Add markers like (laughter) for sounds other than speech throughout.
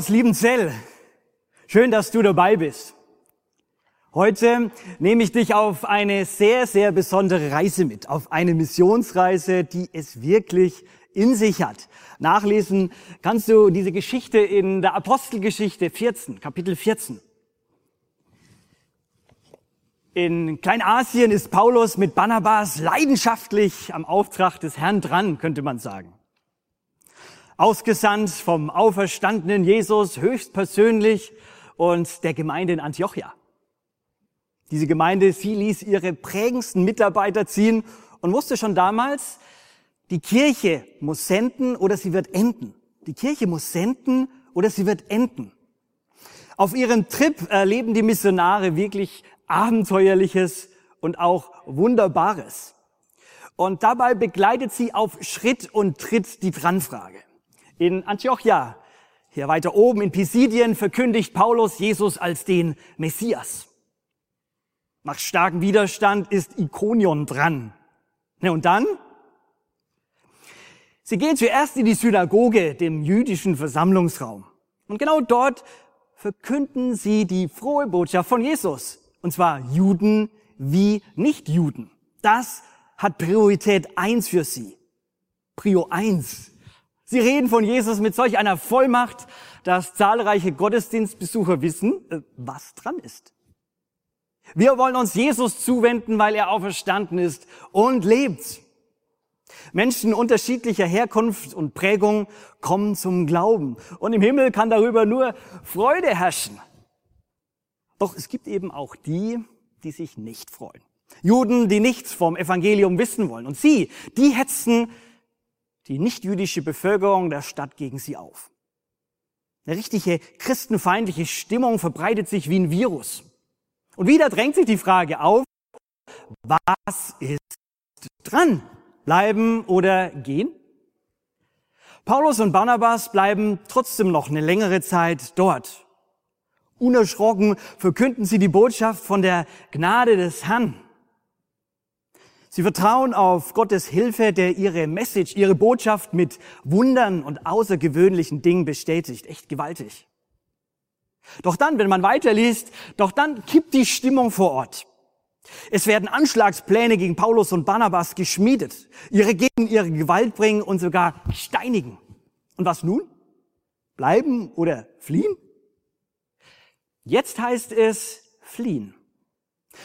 Aus Liebenzell. Schön, dass du dabei bist. Heute nehme ich dich auf eine sehr, sehr besondere Reise mit, auf eine Missionsreise, die es wirklich in sich hat. Nachlesen kannst du diese Geschichte in der Apostelgeschichte 14, Kapitel 14. In Kleinasien ist Paulus mit Barnabas leidenschaftlich am Auftrag des Herrn dran, könnte man sagen. Ausgesandt vom auferstandenen Jesus höchstpersönlich und der Gemeinde in Antiochia. Diese Gemeinde, sie ließ ihre prägendsten Mitarbeiter ziehen und wusste schon damals, die Kirche muss senden oder sie wird enden. Die Kirche muss senden oder sie wird enden. Auf ihrem Trip erleben die Missionare wirklich Abenteuerliches und auch Wunderbares. Und dabei begleitet sie auf Schritt und Tritt die Dranfrage. In Antiochia, hier weiter oben in Pisidien, verkündigt Paulus Jesus als den Messias. Nach starkem Widerstand ist Ikonion dran. Und dann? Sie gehen zuerst in die Synagoge, dem jüdischen Versammlungsraum. Und genau dort verkünden sie die frohe Botschaft von Jesus. Und zwar Juden wie Nichtjuden. Das hat Priorität eins für sie. Prio eins. Sie reden von Jesus mit solch einer Vollmacht, dass zahlreiche Gottesdienstbesucher wissen, äh, was dran ist. Wir wollen uns Jesus zuwenden, weil er auferstanden ist und lebt. Menschen unterschiedlicher Herkunft und Prägung kommen zum Glauben. Und im Himmel kann darüber nur Freude herrschen. Doch es gibt eben auch die, die sich nicht freuen. Juden, die nichts vom Evangelium wissen wollen. Und sie, die hetzen die nichtjüdische Bevölkerung der Stadt gegen sie auf. Eine richtige christenfeindliche Stimmung verbreitet sich wie ein Virus. Und wieder drängt sich die Frage auf, was ist dran? Bleiben oder gehen? Paulus und Barnabas bleiben trotzdem noch eine längere Zeit dort. Unerschrocken verkünden sie die Botschaft von der Gnade des Herrn. Sie vertrauen auf Gottes Hilfe, der ihre Message, ihre Botschaft mit Wundern und außergewöhnlichen Dingen bestätigt. Echt gewaltig. Doch dann, wenn man weiterliest, doch dann kippt die Stimmung vor Ort. Es werden Anschlagspläne gegen Paulus und Barnabas geschmiedet. Ihre gegen ihre Gewalt bringen und sogar steinigen. Und was nun? Bleiben oder fliehen? Jetzt heißt es fliehen.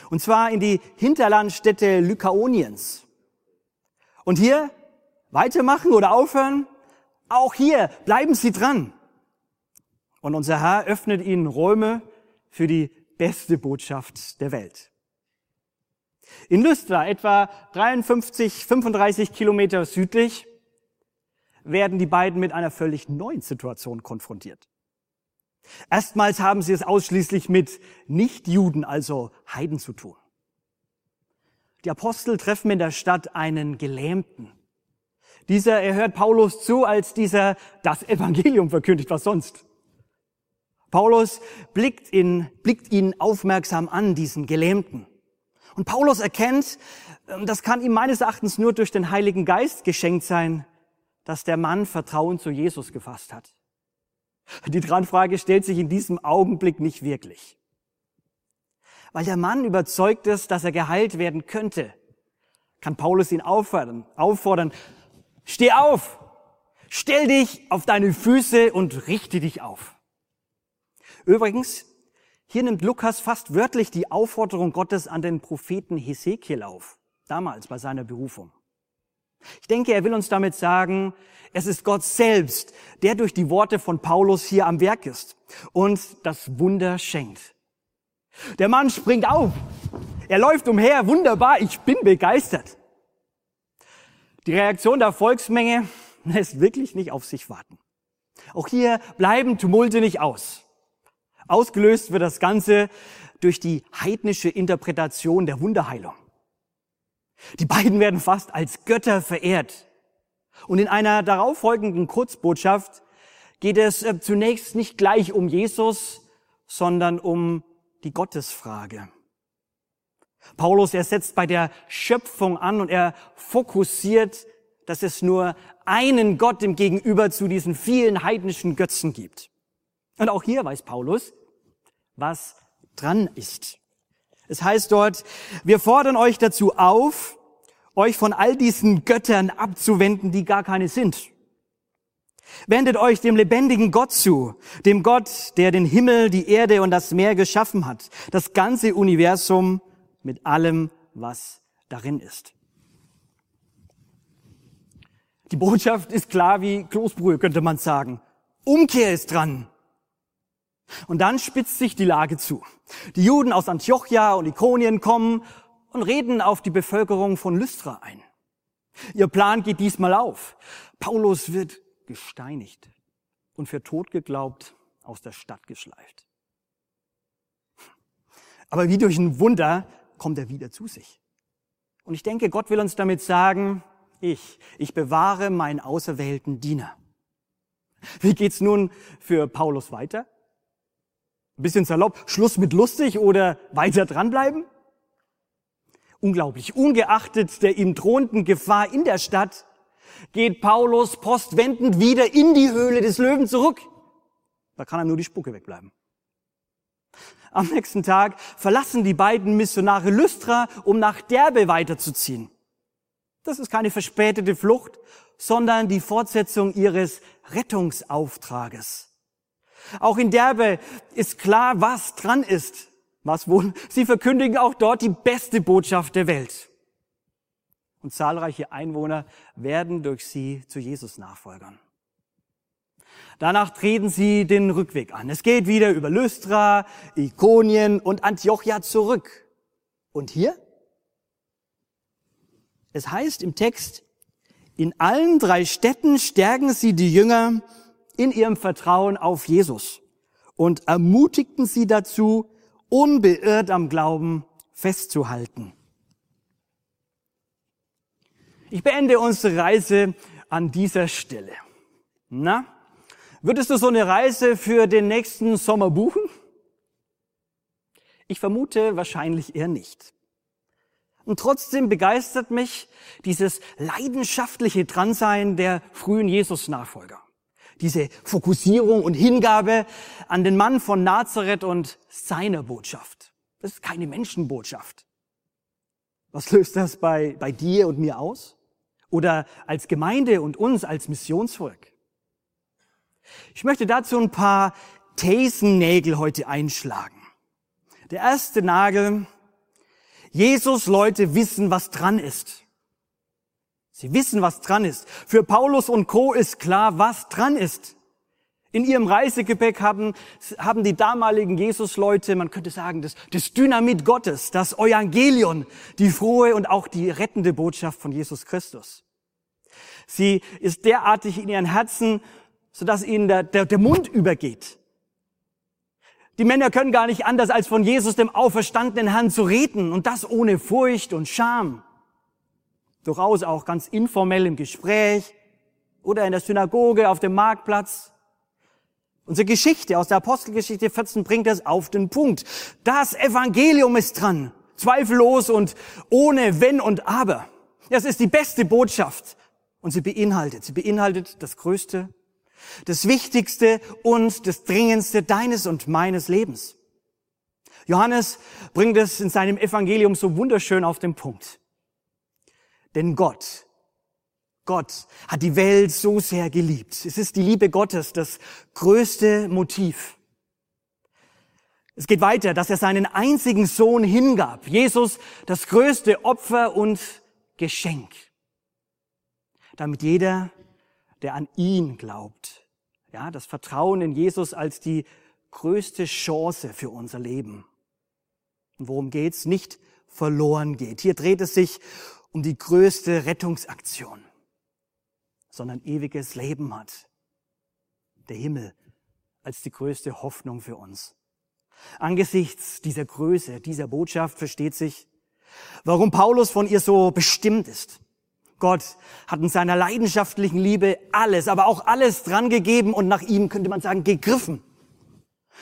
Und zwar in die Hinterlandstädte Lykaoniens. Und hier weitermachen oder aufhören? Auch hier bleiben Sie dran. Und unser Herr öffnet ihnen Räume für die beste Botschaft der Welt. In Lystra, etwa 53, 35 Kilometer südlich, werden die beiden mit einer völlig neuen Situation konfrontiert. Erstmals haben sie es ausschließlich mit Nichtjuden, also Heiden zu tun. Die Apostel treffen in der Stadt einen Gelähmten. Dieser, er hört Paulus zu, als dieser das Evangelium verkündigt, was sonst. Paulus blickt, ihn, blickt ihn aufmerksam an, diesen Gelähmten. Und Paulus erkennt, ähm, das kann ihm meines Erachtens nur durch den Heiligen Geist geschenkt sein, dass der Mann Vertrauen zu Jesus gefasst hat. Die Dranfrage stellt sich in diesem Augenblick nicht wirklich. Weil der Mann überzeugt ist, dass er geheilt werden könnte, kann Paulus ihn auffordern, auffordern, steh auf, stell dich auf deine Füße und richte dich auf. Übrigens, hier nimmt Lukas fast wörtlich die Aufforderung Gottes an den Propheten Hesekiel auf, damals bei seiner Berufung. Ich denke, er will uns damit sagen, es ist Gott selbst, der durch die Worte von Paulus hier am Werk ist und das Wunder schenkt. Der Mann springt auf. Er läuft umher. Wunderbar. Ich bin begeistert. Die Reaktion der Volksmenge (laughs) lässt wirklich nicht auf sich warten. Auch hier bleiben Tumulte nicht aus. Ausgelöst wird das Ganze durch die heidnische Interpretation der Wunderheilung. Die beiden werden fast als Götter verehrt. Und in einer darauffolgenden Kurzbotschaft geht es äh, zunächst nicht gleich um Jesus, sondern um die Gottesfrage. Paulus, er setzt bei der Schöpfung an und er fokussiert, dass es nur einen Gott im Gegenüber zu diesen vielen heidnischen Götzen gibt. Und auch hier weiß Paulus, was dran ist. Es heißt dort, wir fordern euch dazu auf, euch von all diesen Göttern abzuwenden, die gar keine sind. Wendet euch dem lebendigen Gott zu, dem Gott, der den Himmel, die Erde und das Meer geschaffen hat, das ganze Universum mit allem, was darin ist. Die Botschaft ist klar wie Kloßbrühe, könnte man sagen. Umkehr ist dran. Und dann spitzt sich die Lage zu. Die Juden aus Antiochia und Ikonien kommen und reden auf die Bevölkerung von Lystra ein. Ihr Plan geht diesmal auf. Paulus wird gesteinigt und für tot geglaubt aus der Stadt geschleift. Aber wie durch ein Wunder kommt er wieder zu sich. Und ich denke, Gott will uns damit sagen, ich, ich bewahre meinen auserwählten Diener. Wie geht's nun für Paulus weiter? Ein bisschen salopp, Schluss mit lustig oder weiter dranbleiben? Unglaublich. Ungeachtet der ihm drohenden Gefahr in der Stadt geht Paulus postwendend wieder in die Höhle des Löwen zurück. Da kann ihm nur die Spucke wegbleiben. Am nächsten Tag verlassen die beiden Missionare Lystra, um nach Derbe weiterzuziehen. Das ist keine verspätete Flucht, sondern die Fortsetzung ihres Rettungsauftrages. Auch in Derbe ist klar, was dran ist. Was wohl? Sie verkündigen auch dort die beste Botschaft der Welt. Und zahlreiche Einwohner werden durch sie zu Jesus Nachfolgern. Danach treten sie den Rückweg an. Es geht wieder über Lystra, Ikonien und Antiochia zurück. Und hier? Es heißt im Text, in allen drei Städten stärken sie die Jünger in ihrem Vertrauen auf Jesus und ermutigten sie dazu, unbeirrt am Glauben festzuhalten. Ich beende unsere Reise an dieser Stelle. Na, Würdest du so eine Reise für den nächsten Sommer buchen? Ich vermute wahrscheinlich eher nicht. Und trotzdem begeistert mich dieses leidenschaftliche Dransein der frühen Jesus-Nachfolger. Diese Fokussierung und Hingabe an den Mann von Nazareth und seiner Botschaft. Das ist keine Menschenbotschaft. Was löst das bei, bei dir und mir aus? Oder als Gemeinde und uns als Missionsvolk? Ich möchte dazu ein paar Thesennägel heute einschlagen. Der erste Nagel, Jesus Leute wissen, was dran ist. Sie wissen, was dran ist. Für Paulus und Co. ist klar, was dran ist. In ihrem Reisegepäck haben, haben die damaligen Jesus-Leute, man könnte sagen, das, das Dynamit Gottes, das Evangelion, die frohe und auch die rettende Botschaft von Jesus Christus. Sie ist derartig in ihren Herzen sodass ihnen der, der, der Mund übergeht. Die Männer können gar nicht anders, als von Jesus, dem auferstandenen Herrn, zu reden und das ohne Furcht und Scham. Durchaus auch ganz informell im Gespräch oder in der Synagoge, auf dem Marktplatz. Unsere Geschichte aus der Apostelgeschichte 14 bringt es auf den Punkt. Das Evangelium ist dran. Zweifellos und ohne Wenn und Aber. Das ist die beste Botschaft. Und sie beinhaltet, sie beinhaltet das größte das Wichtigste und das Dringendste deines und meines Lebens. Johannes bringt es in seinem Evangelium so wunderschön auf den Punkt. Denn Gott, Gott hat die Welt so sehr geliebt. Es ist die Liebe Gottes das größte Motiv. Es geht weiter, dass er seinen einzigen Sohn hingab. Jesus das größte Opfer und Geschenk. Damit jeder, der an ihn glaubt. Ja, das Vertrauen in Jesus als die größte Chance für unser Leben. Und worum geht's? Nicht verloren geht. Hier dreht es sich um die größte Rettungsaktion, sondern ewiges Leben hat. der Himmel, als die größte Hoffnung für uns. Angesichts dieser Größe, dieser Botschaft versteht sich, warum Paulus von ihr so bestimmt ist. Gott hat in seiner leidenschaftlichen Liebe alles, aber auch alles dran gegeben und nach ihm könnte man sagen gegriffen.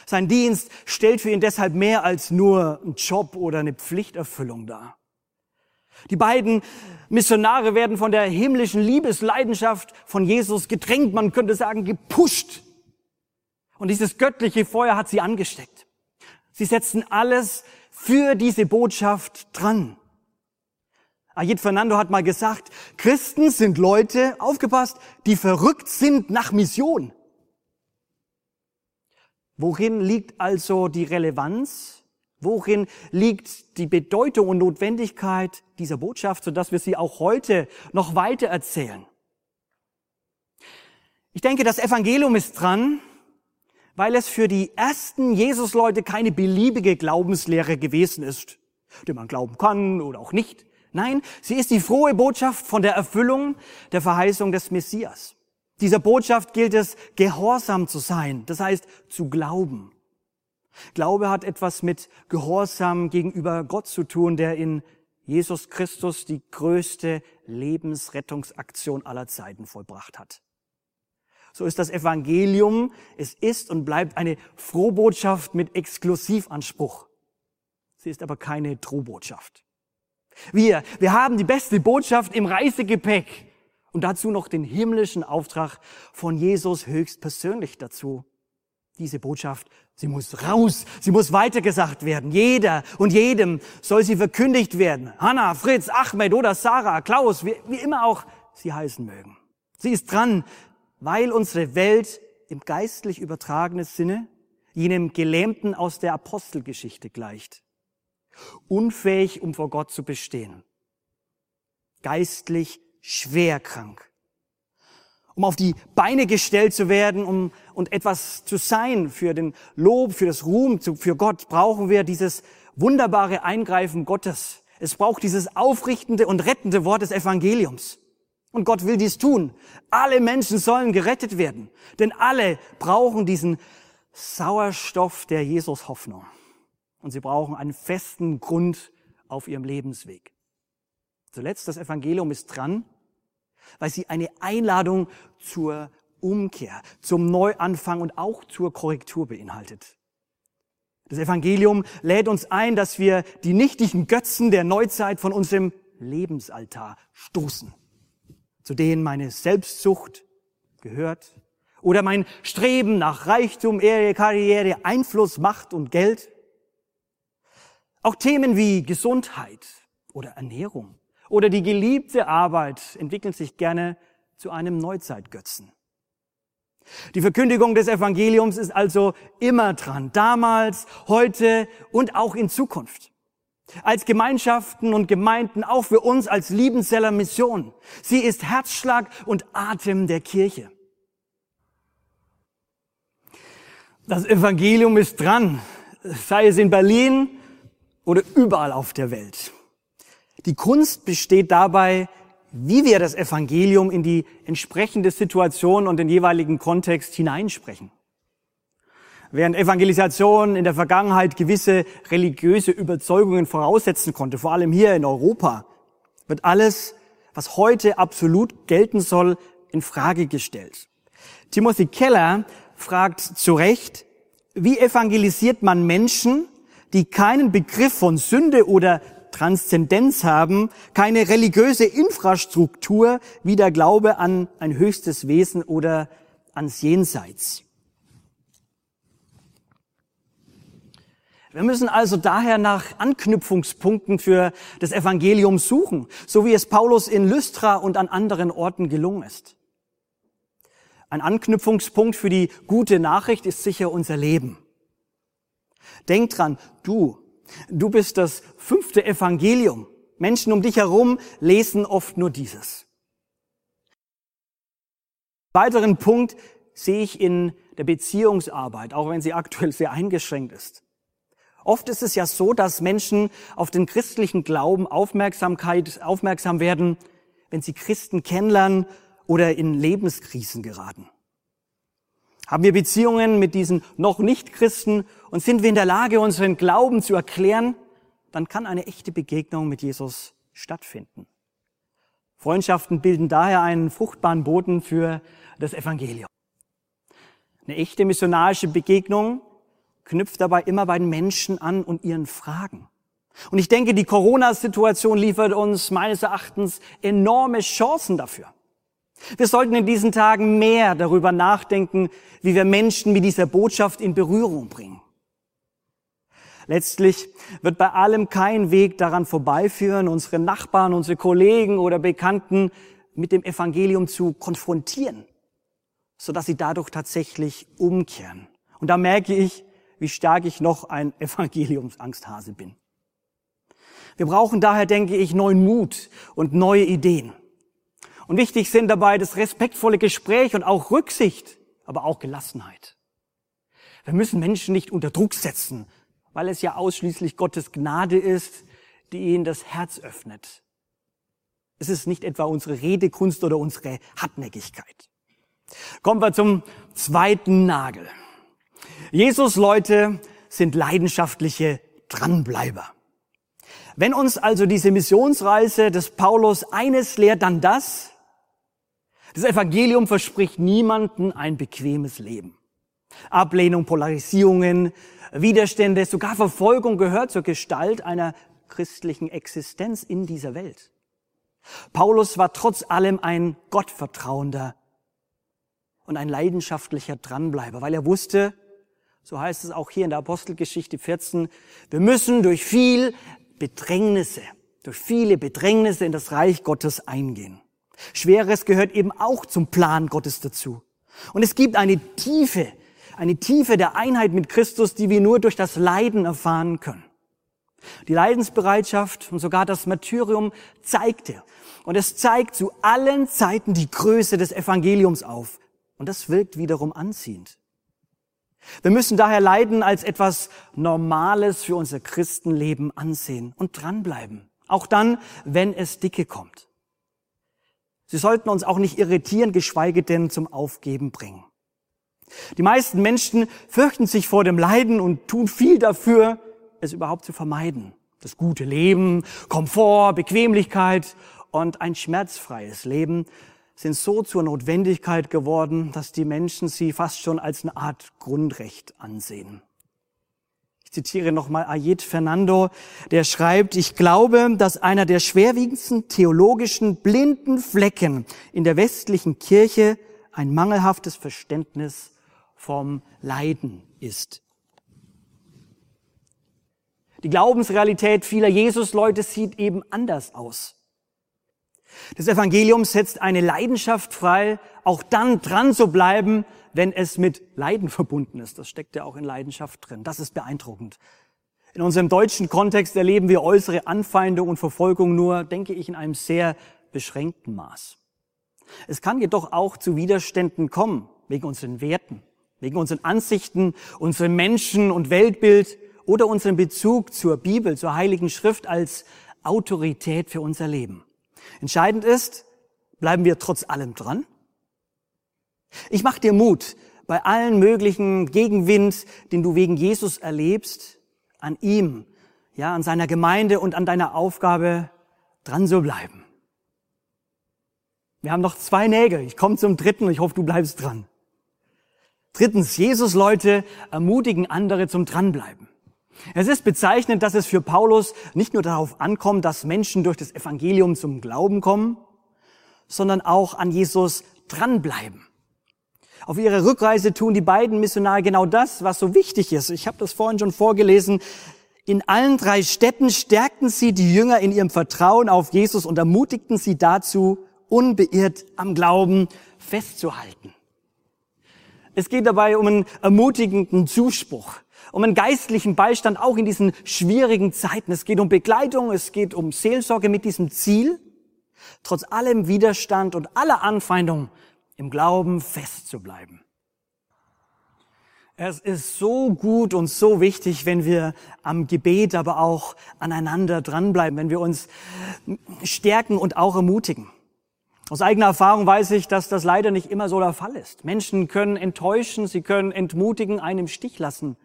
Sein Dienst stellt für ihn deshalb mehr als nur ein Job oder eine Pflichterfüllung dar. Die beiden Missionare werden von der himmlischen Liebesleidenschaft von Jesus gedrängt, man könnte sagen gepusht. Und dieses göttliche Feuer hat sie angesteckt. Sie setzen alles für diese Botschaft dran. Ayid Fernando hat mal gesagt, Christen sind Leute, aufgepasst, die verrückt sind nach Mission. Worin liegt also die Relevanz? Worin liegt die Bedeutung und Notwendigkeit dieser Botschaft, sodass wir sie auch heute noch weiter erzählen? Ich denke, das Evangelium ist dran, weil es für die ersten Jesusleute keine beliebige Glaubenslehre gewesen ist, die man glauben kann oder auch nicht. Nein, sie ist die frohe Botschaft von der Erfüllung der Verheißung des Messias. Dieser Botschaft gilt es, gehorsam zu sein, das heißt zu glauben. Glaube hat etwas mit Gehorsam gegenüber Gott zu tun, der in Jesus Christus die größte Lebensrettungsaktion aller Zeiten vollbracht hat. So ist das Evangelium, es ist und bleibt eine Frohbotschaft mit Exklusivanspruch. Sie ist aber keine Drohbotschaft. Wir, wir haben die beste Botschaft im Reisegepäck und dazu noch den himmlischen Auftrag von Jesus höchst persönlich dazu. Diese Botschaft, sie muss raus, sie muss weitergesagt werden. Jeder und jedem soll sie verkündigt werden. Hanna, Fritz, Ahmed oder Sarah, Klaus, wie, wie immer auch sie heißen mögen. Sie ist dran, weil unsere Welt im geistlich übertragenen Sinne jenem Gelähmten aus der Apostelgeschichte gleicht. Unfähig, um vor Gott zu bestehen. Geistlich schwer krank. Um auf die Beine gestellt zu werden um, und etwas zu sein für den Lob, für das Ruhm, für Gott, brauchen wir dieses wunderbare Eingreifen Gottes. Es braucht dieses aufrichtende und rettende Wort des Evangeliums. Und Gott will dies tun. Alle Menschen sollen gerettet werden. Denn alle brauchen diesen Sauerstoff der Jesus Hoffnung. Und sie brauchen einen festen Grund auf ihrem Lebensweg. Zuletzt, das Evangelium ist dran, weil sie eine Einladung zur Umkehr, zum Neuanfang und auch zur Korrektur beinhaltet. Das Evangelium lädt uns ein, dass wir die nichtigen Götzen der Neuzeit von unserem Lebensaltar stoßen zu denen meine Selbstsucht gehört oder mein Streben nach Reichtum, Ehre, Karriere, Einfluss, Macht und Geld. Auch Themen wie Gesundheit oder Ernährung oder die geliebte Arbeit entwickeln sich gerne zu einem Neuzeitgötzen. Die Verkündigung des Evangeliums ist also immer dran, damals, heute und auch in Zukunft als Gemeinschaften und Gemeinden, auch für uns als Liebenzeller Mission. Sie ist Herzschlag und Atem der Kirche. Das Evangelium ist dran, sei es in Berlin oder überall auf der Welt. Die Kunst besteht dabei, wie wir das Evangelium in die entsprechende Situation und den jeweiligen Kontext hineinsprechen. Während Evangelisation in der Vergangenheit gewisse religiöse Überzeugungen voraussetzen konnte, vor allem hier in Europa, wird alles, was heute absolut gelten soll, in Frage gestellt. Timothy Keller fragt zu Recht, wie evangelisiert man Menschen, die keinen Begriff von Sünde oder Transzendenz haben, keine religiöse Infrastruktur wie der Glaube an ein höchstes Wesen oder ans Jenseits. Wir müssen also daher nach Anknüpfungspunkten für das Evangelium suchen, so wie es Paulus in Lystra und an anderen Orten gelungen ist. Ein Anknüpfungspunkt für die gute Nachricht ist sicher unser Leben. Denk dran, du, du bist das fünfte Evangelium. Menschen um dich herum lesen oft nur dieses. Weiteren Punkt sehe ich in der Beziehungsarbeit, auch wenn sie aktuell sehr eingeschränkt ist. Oft ist es ja so, dass Menschen auf den christlichen Glauben Aufmerksamkeit, aufmerksam werden, wenn sie Christen kennenlernen oder in Lebenskrisen geraten. Haben wir Beziehungen mit diesen noch nicht Christen und sind wir in der Lage, unseren Glauben zu erklären, dann kann eine echte Begegnung mit Jesus stattfinden. Freundschaften bilden daher einen fruchtbaren Boden für das Evangelium. Eine echte missionarische Begegnung knüpft dabei immer bei den Menschen an und ihren Fragen. Und ich denke, die Corona-Situation liefert uns meines Erachtens enorme Chancen dafür. Wir sollten in diesen Tagen mehr darüber nachdenken, wie wir Menschen mit dieser Botschaft in Berührung bringen. Letztlich wird bei allem kein Weg daran vorbeiführen, unsere Nachbarn, unsere Kollegen oder Bekannten mit dem Evangelium zu konfrontieren, sodass sie dadurch tatsächlich umkehren. Und da merke ich, wie stark ich noch ein (laughs) Evangeliumsangsthase bin. Wir brauchen daher, denke ich, neuen Mut und neue Ideen. Und wichtig sind dabei das respektvolle Gespräch und auch Rücksicht, aber auch Gelassenheit. Wir müssen Menschen nicht unter Druck setzen, weil es ja ausschließlich Gottes Gnade ist, die ihnen das Herz öffnet. Es ist nicht etwa unsere Redekunst oder unsere Hartnäckigkeit. Kommen wir zum zweiten Nagel. Jesus Leute sind leidenschaftliche Dranbleiber. Wenn uns also diese Missionsreise des Paulus eines lehrt, dann das, das Evangelium verspricht niemanden ein bequemes Leben. Ablehnung, Polarisierungen, Widerstände, sogar Verfolgung gehört zur Gestalt einer christlichen Existenz in dieser Welt. Paulus war trotz allem ein Gottvertrauender und ein leidenschaftlicher Dranbleiber, weil er wusste, so heißt es auch hier in der Apostelgeschichte 14, wir müssen durch viel Bedrängnisse, durch viele Bedrängnisse in das Reich Gottes eingehen. Schweres gehört eben auch zum Plan Gottes dazu. Und es gibt eine Tiefe, eine Tiefe der Einheit mit Christus, die wir nur durch das Leiden erfahren können. Die Leidensbereitschaft und sogar das Martyrium zeigte. Und es zeigt zu allen Zeiten die Größe des Evangeliums auf. Und das wirkt wiederum anziehend. Wir müssen daher Leiden als etwas Normales für unser Christenleben ansehen und dranbleiben. Auch dann, wenn es dicke kommt. Sie sollten uns auch nicht irritieren, geschweige denn zum Aufgeben bringen. Die meisten Menschen fürchten sich vor dem Leiden und tun viel dafür, es überhaupt zu vermeiden. Das gute Leben, Komfort, Bequemlichkeit und ein schmerzfreies Leben sind so zur Notwendigkeit geworden, dass die Menschen sie fast schon als eine Art Grundrecht ansehen. Ich zitiere nochmal Ayet Fernando, der schreibt, ich glaube, dass einer der schwerwiegendsten theologischen blinden Flecken in der westlichen Kirche ein mangelhaftes Verständnis vom Leiden ist. Die Glaubensrealität vieler Jesusleute sieht eben anders aus. Das Evangelium setzt eine Leidenschaft frei, auch dann dran zu bleiben, wenn es mit Leiden verbunden ist. Das steckt ja auch in Leidenschaft drin. Das ist beeindruckend. In unserem deutschen Kontext erleben wir äußere Anfeindung und Verfolgung nur, denke ich, in einem sehr beschränkten Maß. Es kann jedoch auch zu Widerständen kommen, wegen unseren Werten, wegen unseren Ansichten, unserem Menschen- und Weltbild oder unserem Bezug zur Bibel, zur Heiligen Schrift als Autorität für unser Leben. Entscheidend ist, bleiben wir trotz allem dran? Ich mache dir Mut, bei allen möglichen Gegenwind, den du wegen Jesus erlebst, an ihm, ja, an seiner Gemeinde und an deiner Aufgabe dran zu bleiben. Wir haben noch zwei Nägel. Ich komme zum dritten und ich hoffe, du bleibst dran. Drittens, Jesus Leute ermutigen andere zum Dranbleiben. Es ist bezeichnend, dass es für Paulus nicht nur darauf ankommt, dass Menschen durch das Evangelium zum Glauben kommen, sondern auch an Jesus dranbleiben. Auf ihrer Rückreise tun die beiden Missionare genau das, was so wichtig ist. Ich habe das vorhin schon vorgelesen. In allen drei Städten stärkten sie die Jünger in ihrem Vertrauen auf Jesus und ermutigten sie dazu, unbeirrt am Glauben festzuhalten. Es geht dabei um einen ermutigenden Zuspruch um einen geistlichen Beistand auch in diesen schwierigen Zeiten. Es geht um Begleitung, es geht um Seelsorge mit diesem Ziel, trotz allem Widerstand und aller Anfeindung im Glauben festzubleiben. Es ist so gut und so wichtig, wenn wir am Gebet aber auch aneinander dranbleiben, wenn wir uns stärken und auch ermutigen. Aus eigener Erfahrung weiß ich, dass das leider nicht immer so der Fall ist. Menschen können enttäuschen, sie können entmutigen, einen im Stich lassen.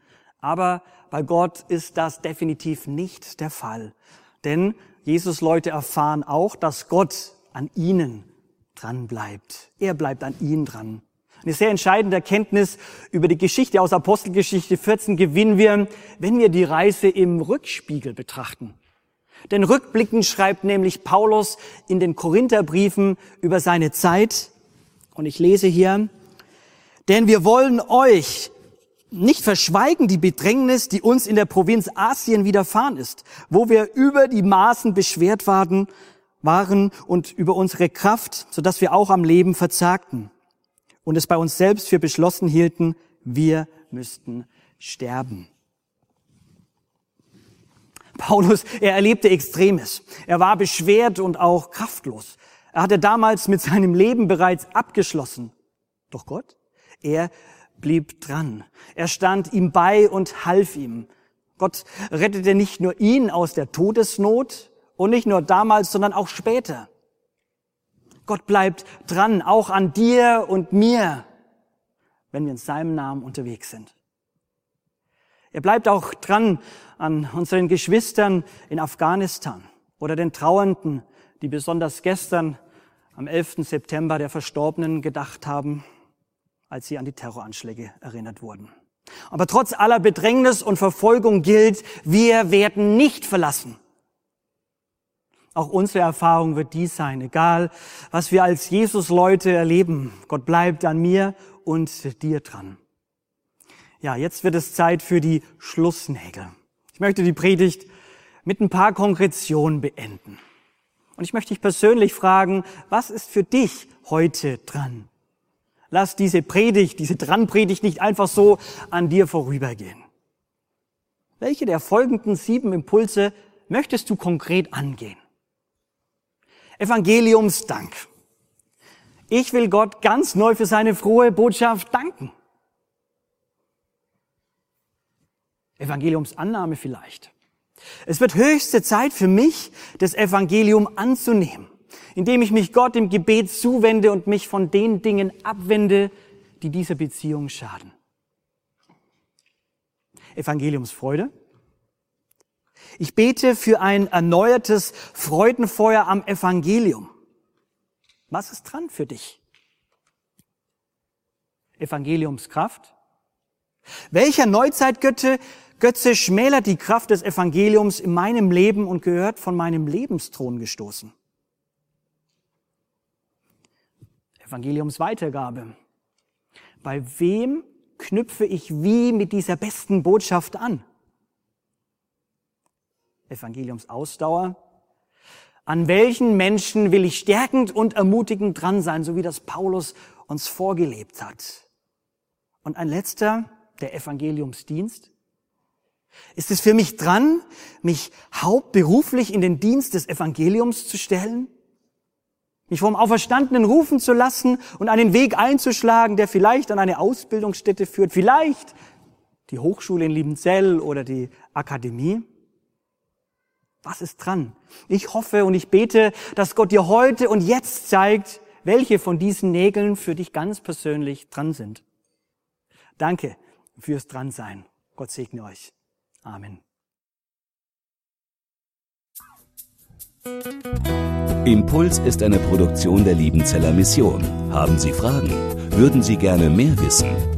Aber bei Gott ist das definitiv nicht der Fall. Denn Jesus-Leute erfahren auch, dass Gott an ihnen dran bleibt. Er bleibt an ihnen dran. Eine sehr entscheidende Erkenntnis über die Geschichte aus Apostelgeschichte 14 gewinnen wir, wenn wir die Reise im Rückspiegel betrachten. Denn rückblickend schreibt nämlich Paulus in den Korintherbriefen über seine Zeit, und ich lese hier, denn wir wollen euch nicht verschweigen die Bedrängnis, die uns in der Provinz Asien widerfahren ist, wo wir über die Maßen beschwert waren, waren und über unsere Kraft, so dass wir auch am Leben verzagten und es bei uns selbst für beschlossen hielten, wir müssten sterben. Paulus, er erlebte Extremes. Er war beschwert und auch kraftlos. Er hatte damals mit seinem Leben bereits abgeschlossen. Doch Gott, er blieb dran. Er stand ihm bei und half ihm. Gott rettete nicht nur ihn aus der Todesnot und nicht nur damals, sondern auch später. Gott bleibt dran, auch an dir und mir, wenn wir in seinem Namen unterwegs sind. Er bleibt auch dran an unseren Geschwistern in Afghanistan oder den Trauernden, die besonders gestern am 11. September der Verstorbenen gedacht haben, als sie an die Terroranschläge erinnert wurden. Aber trotz aller Bedrängnis und Verfolgung gilt, wir werden nicht verlassen. Auch unsere Erfahrung wird dies sein, egal was wir als Jesus-Leute erleben. Gott bleibt an mir und dir dran. Ja, jetzt wird es Zeit für die Schlussnägel. Ich möchte die Predigt mit ein paar Konkretionen beenden. Und ich möchte dich persönlich fragen, was ist für dich heute dran? Lass diese Predigt, diese Dranpredigt nicht einfach so an dir vorübergehen. Welche der folgenden sieben Impulse möchtest du konkret angehen? Evangeliumsdank. Ich will Gott ganz neu für seine frohe Botschaft danken. Evangeliumsannahme vielleicht. Es wird höchste Zeit für mich, das Evangelium anzunehmen, indem ich mich Gott im Gebet zuwende und mich von den Dingen abwende, die dieser Beziehung schaden. Evangeliumsfreude. Ich bete für ein erneuertes Freudenfeuer am Evangelium. Was ist dran für dich? Evangeliumskraft. Welcher Neuzeitgötte Götze schmälert die Kraft des Evangeliums in meinem Leben und gehört von meinem Lebensthron gestoßen. Evangeliumsweitergabe. Bei wem knüpfe ich wie mit dieser besten Botschaft an? Evangeliumsausdauer. An welchen Menschen will ich stärkend und ermutigend dran sein, so wie das Paulus uns vorgelebt hat? Und ein letzter, der Evangeliumsdienst. Ist es für mich dran, mich hauptberuflich in den Dienst des Evangeliums zu stellen? Mich vom Auferstandenen rufen zu lassen und einen Weg einzuschlagen, der vielleicht an eine Ausbildungsstätte führt, vielleicht die Hochschule in Liebenzell oder die Akademie? Was ist dran? Ich hoffe und ich bete, dass Gott dir heute und jetzt zeigt, welche von diesen Nägeln für dich ganz persönlich dran sind. Danke fürs Dransein. Gott segne euch. Amen. Impuls ist eine Produktion der Liebenzeller Mission. Haben Sie Fragen? Würden Sie gerne mehr wissen?